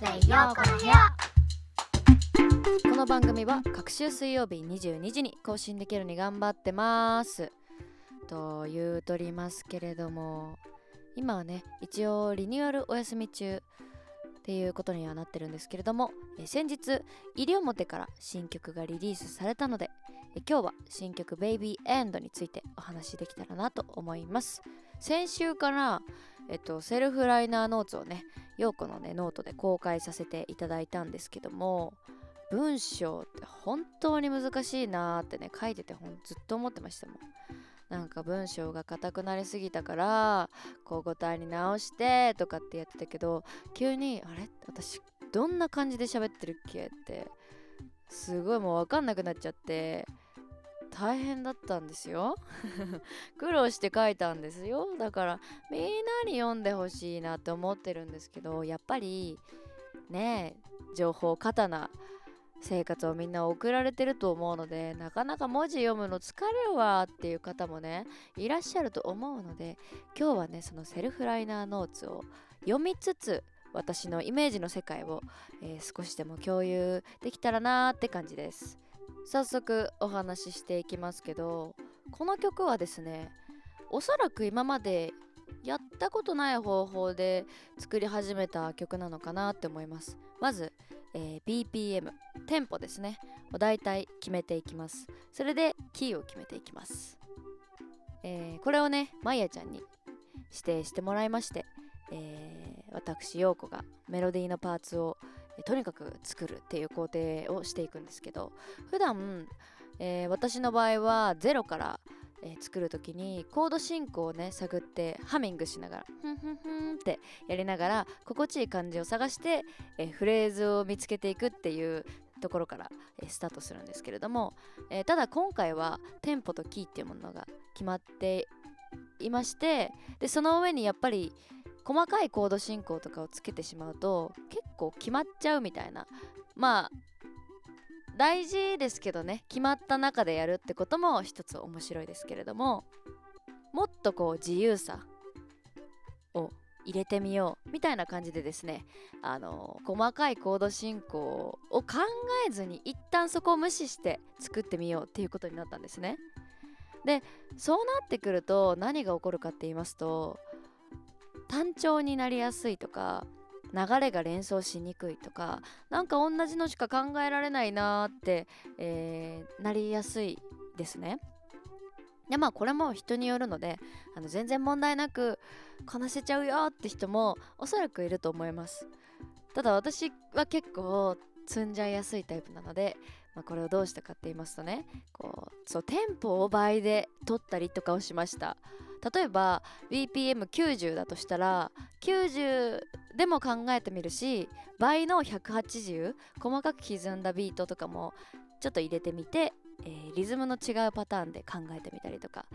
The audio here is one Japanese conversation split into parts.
Wednesday ようこの部屋。この番組は各週水曜日22時に更新できるに頑張ってます。と言うとりますけれども今はね一応リニューアルお休み中っていうことにはなってるんですけれども先日西表から新曲がリリースされたので今日は新曲「Baby End」についてお話しできたらなと思います。先週からえっと、セルフライナーノーツをね、陽子のね、ノートで公開させていただいたんですけども、文章って本当に難しいなーってね、書いててほんずっと思ってましたもん。なんか文章が硬くなりすぎたから口語体に直してとかってやってたけど急にあれ？私どんな感じで喋ってるっけ？ってすごいもう分かんなくなっちゃって大変だったんですよ。苦労して書いたんですよ。だからみんなに読んでほしいなって思ってるんですけどやっぱりね情報過多な生活をみんな送られてると思うのでなかなか文字読むの疲れるわっていう方もねいらっしゃると思うので今日はねそのセルフライナーノーツを読みつつ私のイメージの世界を、えー、少しでも共有できたらなーって感じです。早速お話ししていきますけどこの曲はですねおそらく今までやったことない方法で作り始めた曲なのかなって思います。まず、えー、BPM テンポですね。をだいたい決めていきます。それでキーを決めていきます、えー、これをねまいやちゃんに指定してもらいまして、えー、私陽子がメロディーのパーツをとにかく作るっていう工程をしていくんですけど普段、えー、私の場合はゼロから、えー、作る時にコード進行をね探ってハミングしながらふんふんふんってやりながら心地いい感じを探して、えー、フレーズを見つけていくっていうところから、えスタートするんですけれども、えただ今回はテンポとキーっていうものが決まっていましてでその上にやっぱり細かいコード進行とかをつけてしまうと結構決まっちゃうみたいな。まあ大事ですけどね。決まった中でやるってことも一つ面白いですけれどももっとこう自由さを入れてみようみたいな感じでですねあの細かいコード進行を考えずに一旦そこを無視して作ってみようっていうことになったんですね。でそうなってくると何が起こるかって言いますと単調になりやすいとか流れが連想しにくいとかなんか同じのしか考えられないなーって、えー、なりやすいですね。でまあこれも人によるのであの全然問題なくこなせちゃうよって人もおそらくいると思います。ただ私は結構積んじゃいやすいタイプなので、まあ、これをどうしたかって言いますとねこうそうテンポを倍で取ったりとかをしました。例えば BPM90 だとしたら90でも考えてみるし倍の180細かく刻んだビートとかもちょっと入れてみて、えー、リズムの違うパターンで考えてみたりとか、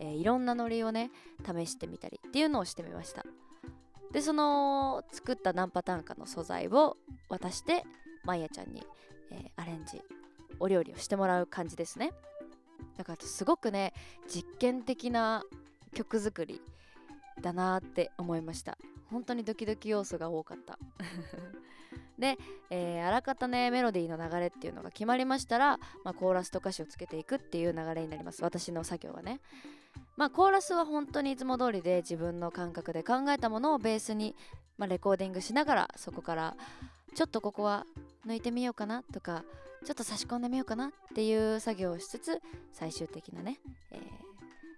えー、いろんなノリをね試してみたりっていうのをしてみましたでその作った何パターンかの素材を渡してまいやちゃんに、えー、アレンジお料理をしてもらう感じですね。だからすごくね実験的な曲作りだなって思いました。本当にドキドキ要素が多かった。で、えー、あらかたねメロディーの流れっていうのが決まりましたら、まあ、コーラスと歌詞をつけていくっていう流れになります。私の作業はね。まあコーラスは本当にいつも通りで自分の感覚で考えたものをベースに、まあ、レコーディングしながらそこからちょっとここは抜いてみようかなとかちょっと差し込んでみようかなっていう作業をしつつ最終的なね、えー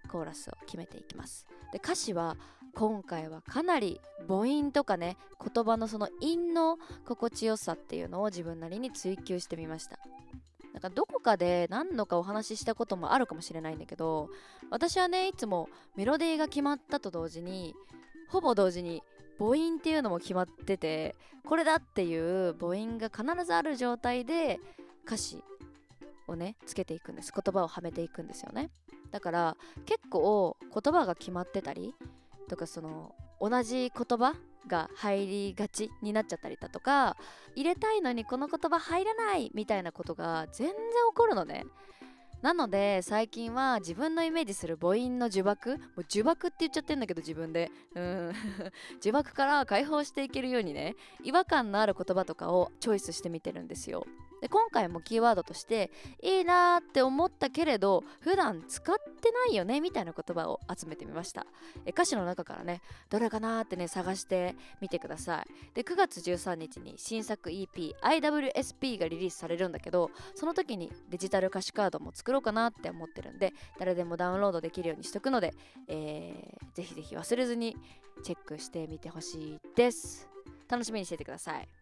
コーラスを決めていきます。で歌詞は今回はかなり母音とかね言葉のその韻の心地よさっていうのを自分なりに追求してみました。なんかどこかで何度かお話ししたこともあるかもしれないんだけど私はねいつもメロディーが決まったと同時にほぼ同時に母音っていうのも決まっててこれだっていう母音が必ずある状態で歌詞をねつけていくんです。言葉をはめていくんですよね。だから結構言葉が決まってたりとかその同じ言葉が入りがちになっちゃったりだとか入れたいのにこの言葉入らないみたいなことが全然起こるのね。なので最近は自分のイメージする母音の呪縛もう呪縛って言っちゃってんだけど自分で。うん。呪縛から解放していけるようにね違和感のある言葉とかをチョイスしてみてるんですよ。で今回もキーワードとしていいなーって思ったけれど普段使ってないよねみたいな言葉を集めてみました。え歌詞の中からねどれかなーってね探してみてください。で9月13日に新作 EP IWSP がリリースされるんだけどその時にデジタル歌詞カードも作ろうかなって思ってるんで誰でもダウンロードできるようにしとくので、えー、ぜひぜひ忘れずにチェックしてみてほしいです。楽しみにしていてください。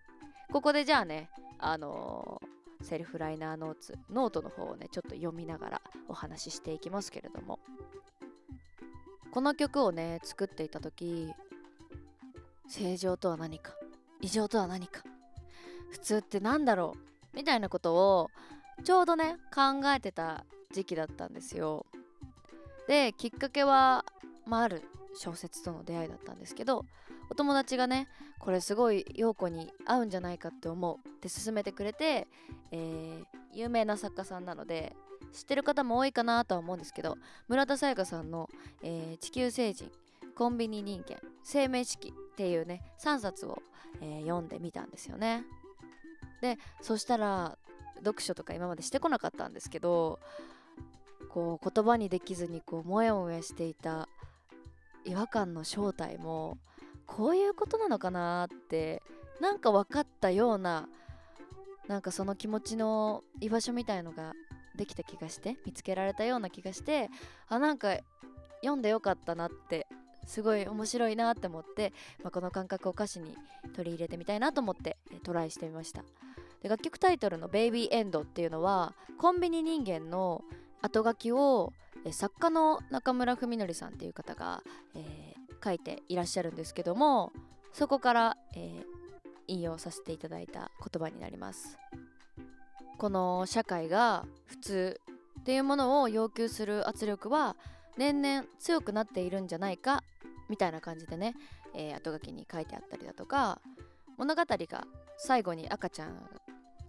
ここでじゃあねあのー、セルフライナーノーツノートの方をねちょっと読みながらお話ししていきますけれども。この曲をね作っていた時正常とは何か異常とは何か普通って何だろうみたいなことをちょうどね考えてた時期だったんですよ。できっかけは、まあ、ある小説との出会いだったんですけどお友達がねこれすごい陽子に合うんじゃないかって思う。って勧めてくれて、えー、有名な作家さんなので知ってる方も多いかなとは思うんですけど村田沙耶香さんの、えー、地球星人コンビニ人間生命式っていうね3冊を、えー、読んでみたんですよね。でそしたら読書とか今までしてこなかったんですけどこう言葉にできずにこうモヤモヤしていた違和感の正体もこういうことなのかなってなんか分かったようななんかその気持ちの居場所みたいのができた気がして見つけられたような気がしてあなんか読んでよかったなってすごい面白いなって思って、まあ、この感覚を歌詞に取り入れてみたいなと思ってトライしてみました。で楽曲タイトルの「ベイビーエンド」っていうのはコンビニ人間の後書きを作家の中村文則さんっていう方が、えー、書いていらっしゃるんですけどもそこから、えー、引用させていただいた言葉になります。この社会が普通っていうものを要求する圧力は年々強くなっているんじゃないかみたいな感じでね、えー、後書きに書いてあったりだとか物語が最後に赤ちゃん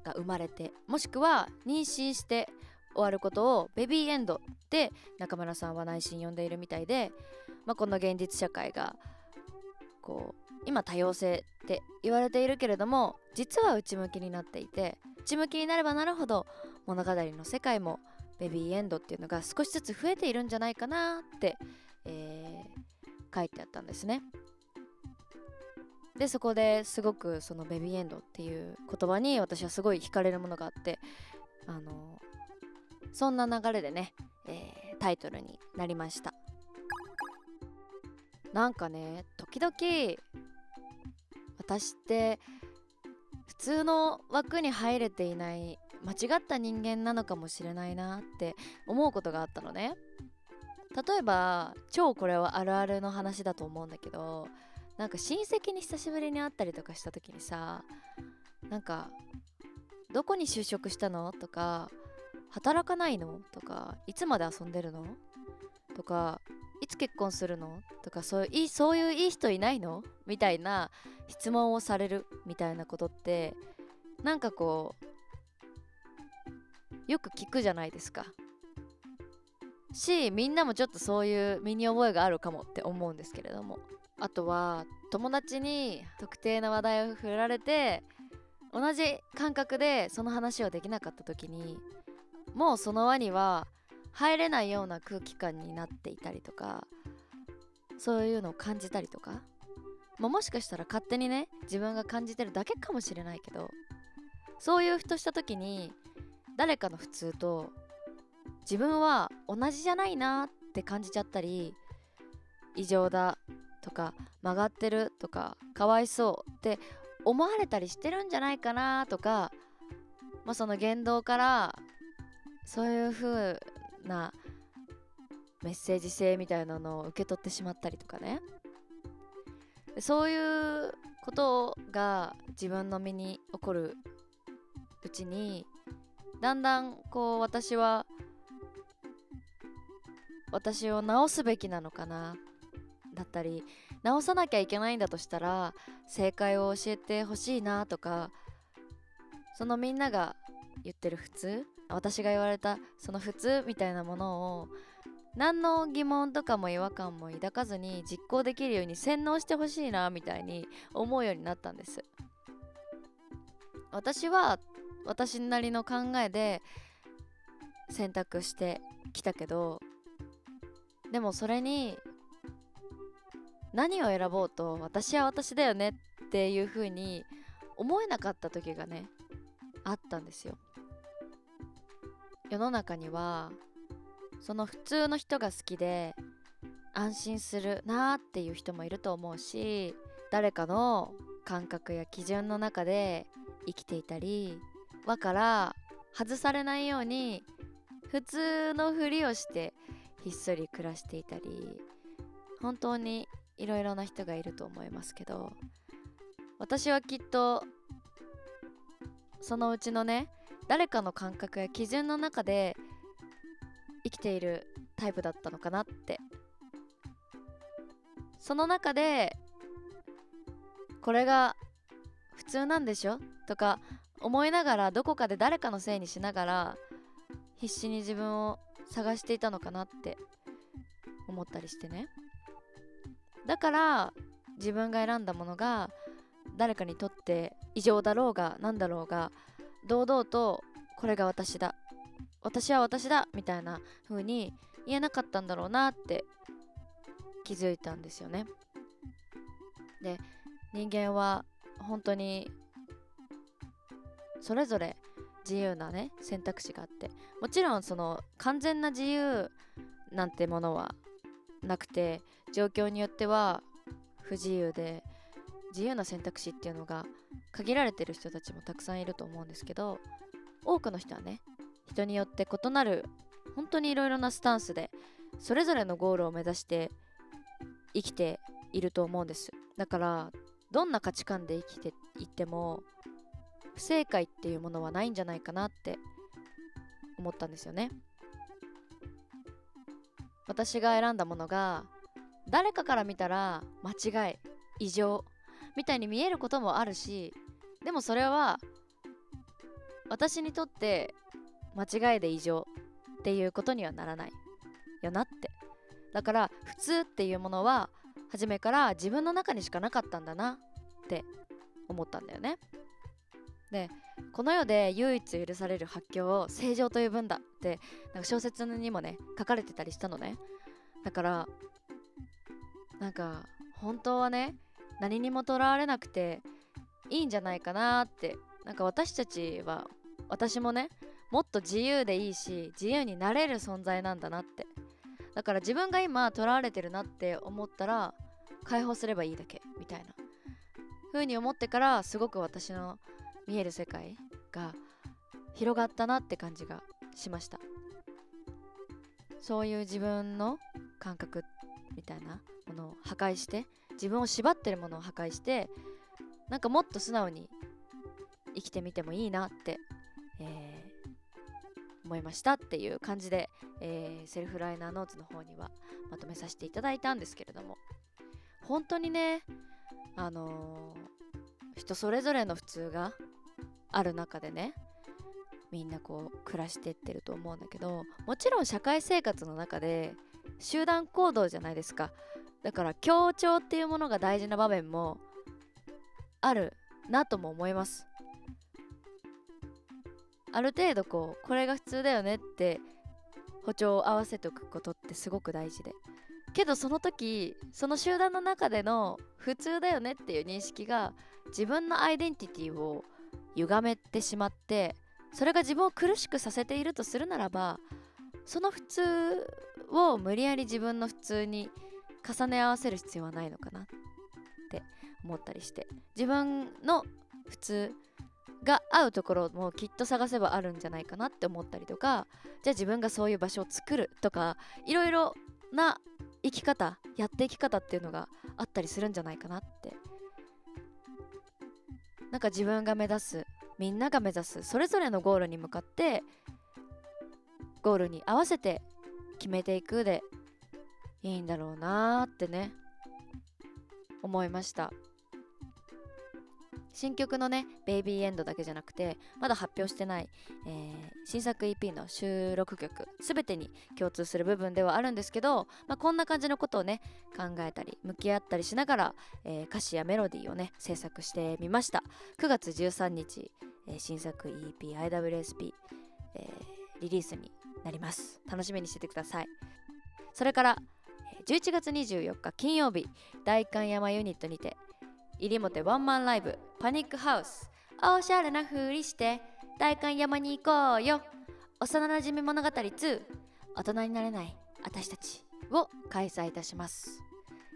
が生まれてもしくは妊娠して終わることをベビーエンドで中村さんは内心呼んでいるみたいで、まあ、この現実社会がこう今多様性って言われているけれども実は内向きになっていて内向きになればなるほど物語の世界もベビーエンドっていうのが少しずつ増えているんじゃないかなって、えー、書いてあったんですね。でそこですごくそのベビーエンドっていう言葉に私はすごい惹かれるものがあってあのそんな流れでね、えー、タイトルになりましたなんかね時々私って普通の枠に入れていない間違った人間なのかもしれないなって思うことがあったのね。例えば超これはあるあるの話だと思うんだけどなんか親戚に久しぶりに会ったりとかした時にさなんか「どこに就職したの?」とか働かないの？とかいつまで遊んでるの？とかいつ結婚するの？とかそういうそういういい人いないの？みたいな質問をされるみたいなことってなんかこうよく聞くじゃないですか。しみんなもちょっとそういう身に覚えがあるかもって思うんですけれども。あとは友達に特定の話題を振られて同じ感覚でその話をできなかった時にもうその輪には入れないような空気感になっていたりとかそういうのを感じたりとか、まあ、もしかしたら勝手にね自分が感じてるだけかもしれないけどそういうふとした時に誰かの普通と自分は同じじゃないなって感じちゃったり異常だとか曲がってるとかかわいそうって思われたりしてるんじゃないかなとか、まあ、その言動からそういう風なメッセージ性みたいなのを受け取ってしまったりとかね。そういうことが自分の身に起こるうちにだんだんこう私は私を直すべきなのかなだったり直さなきゃいけないんだとしたら正解を教えてほしいなとかそのみんなが言ってる普通？私が言われたその普通みたいなものを何の疑問とかも違和感も抱かずに実行できるように洗脳してほしいなみたいに思うようになったんです。私は私なりの考えで選択してきたけどでもそれに何を選ぼうと私は私だよねっていう風に思えなかった時がねあったんですよ。世の中にはその普通の人が好きで安心するなーっていう人もいると思うし誰かの感覚や基準の中で生きていたり輪から外されないように普通のふりをしてひっそり暮らしていたり本当にいろいろな人がいると思いますけど私はきっとそのうちのね誰かの感覚や基準の中で生きているタイプだったのかなって。その中でこれが普通なんでしょ？とか思いながらどこかで誰かのせいにしながら必死に自分を探していたのかなって思ったりしてね。だから自分が選んだものが誰かにとって異常だろうが何だろうが堂々とこれが私だ私は私だみたいな風に言えなかったんだろうなって気づいたんですよね。で人間は本当にそれぞれ自由なね選択肢があってもちろんその完全な自由なんてものはなくて状況によっては不自由で自由な選択肢っていうのが限られてる人たちもたくさんいると思うんですけど多くの人はね人によって異なる本当にいろいろなスタンスでそれぞれのゴールを目指して生きていると思うんです。だからどんな価値観で生きていっても不正解っていうものはないんじゃないかなって思ったんですよね。私が選んだものが誰かから見たら間違い異常みたいに見えることもあるしでもそれは私にとって間違いで異常っていうことにはならないよなって。だから普通っていうものは初めから自分の中にしかなかったんだなって思ったんだよね。でこの世で唯一許される発狂を正常と呼ぶんだってなんか小説にもね書かれてたりしたのね。だからなんか本当はね何にもとらわれなくていいんじゃないかなって。なんか私たちは私もねもっと自由でいいし自由になれる存在なんだなって。だから自分が今とらわれてるなって思ったら解放すればいいだけみたいな。風に思ってからすごく私の見える世界が広がったなって感じがしました。そういう自分の感覚みたいなものを破壊して自分を縛ってるものを破壊してなんかもっと素直に生きてみてもいいなって、えー、思いましたっていう感じで、えー、セルフライナーノーツの方にはまとめさせていただいたんですけれども本当にねあのー、人それぞれの普通がある中でねみんなこう暮らしてってると思うんだけどもちろん社会生活の中で集団行動じゃないですか。だから協調っていうものが大事な場面もあるなとも思います。ある程度こうこれが普通だよねって歩調を合わせておくことってすごく大事で。けどその時その集団の中での普通だよねっていう認識が自分のアイデンティティを歪めてしまってそれが自分を苦しくさせているとするならばその普通を無理やり自分の普通に重ね合わせる必要はないのかな？って思ったりして。自分の普通が合うところもきっと探せばあるんじゃないかなって思ったりとか。じゃあ自分がそういう場所を作るとかいろいろな生き方やっていき方っていうのがあったりするんじゃないかなって。なんか自分が目指すみんなが目指すそれぞれのゴールに向かってゴールに合わせて決めていくでいいんだろうなーってね思いました。新曲のね「ベイビーエンド」だけじゃなくてまだ発表してない、えー、新作 EP の収録曲全てに共通する部分ではあるんですけど、まあ、こんな感じのことをね考えたり向き合ったりしながら、えー、歌詞やメロディーをね制作してみました。9月13日、えー、新作 EPIWSP、えリリースになります。楽しみにしててください。それから11月24日金曜日代官山ユニットにて入表ワンマンライブパニックハウス。おしゃれなふりして代官山に行こうよ。幼なじみ物語2大人になれない私たちを開催いたします、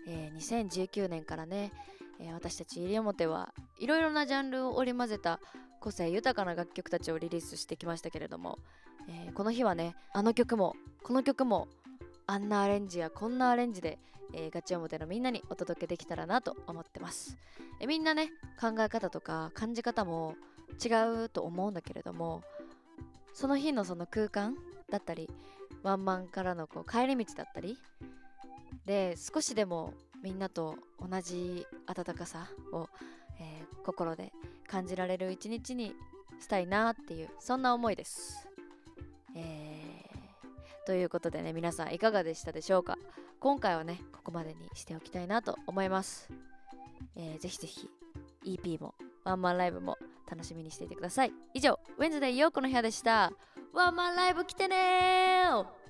えー、2019年からね、えー、私たち入表はいろいろなジャンルを織り交ぜた個性豊かな楽曲たちをリリースしてきましたけれども、えー、この日はねあの曲もこの曲もあんなアレンジやこんなアレンジでえー、ガチ表のみんなにお届けできたらなと思ってます、えみんなね考え方とか感じ方も違うと思うんだけれどもその日のその空間だったりワンマンからのこう帰り道だったりで少しでもみんなと同じ温かさを、えー、心で感じられる一日にしたいなっていうそんな思いです。えー、ということでね皆さんいかがでしたでしょうか？今回はねここまでにしておきたいなと思います、えー、ぜひぜひ EP もワンマンライブも楽しみにしていてください。以上ウェンズデイヨーコの部屋でした。ワンマンライブ来てねー。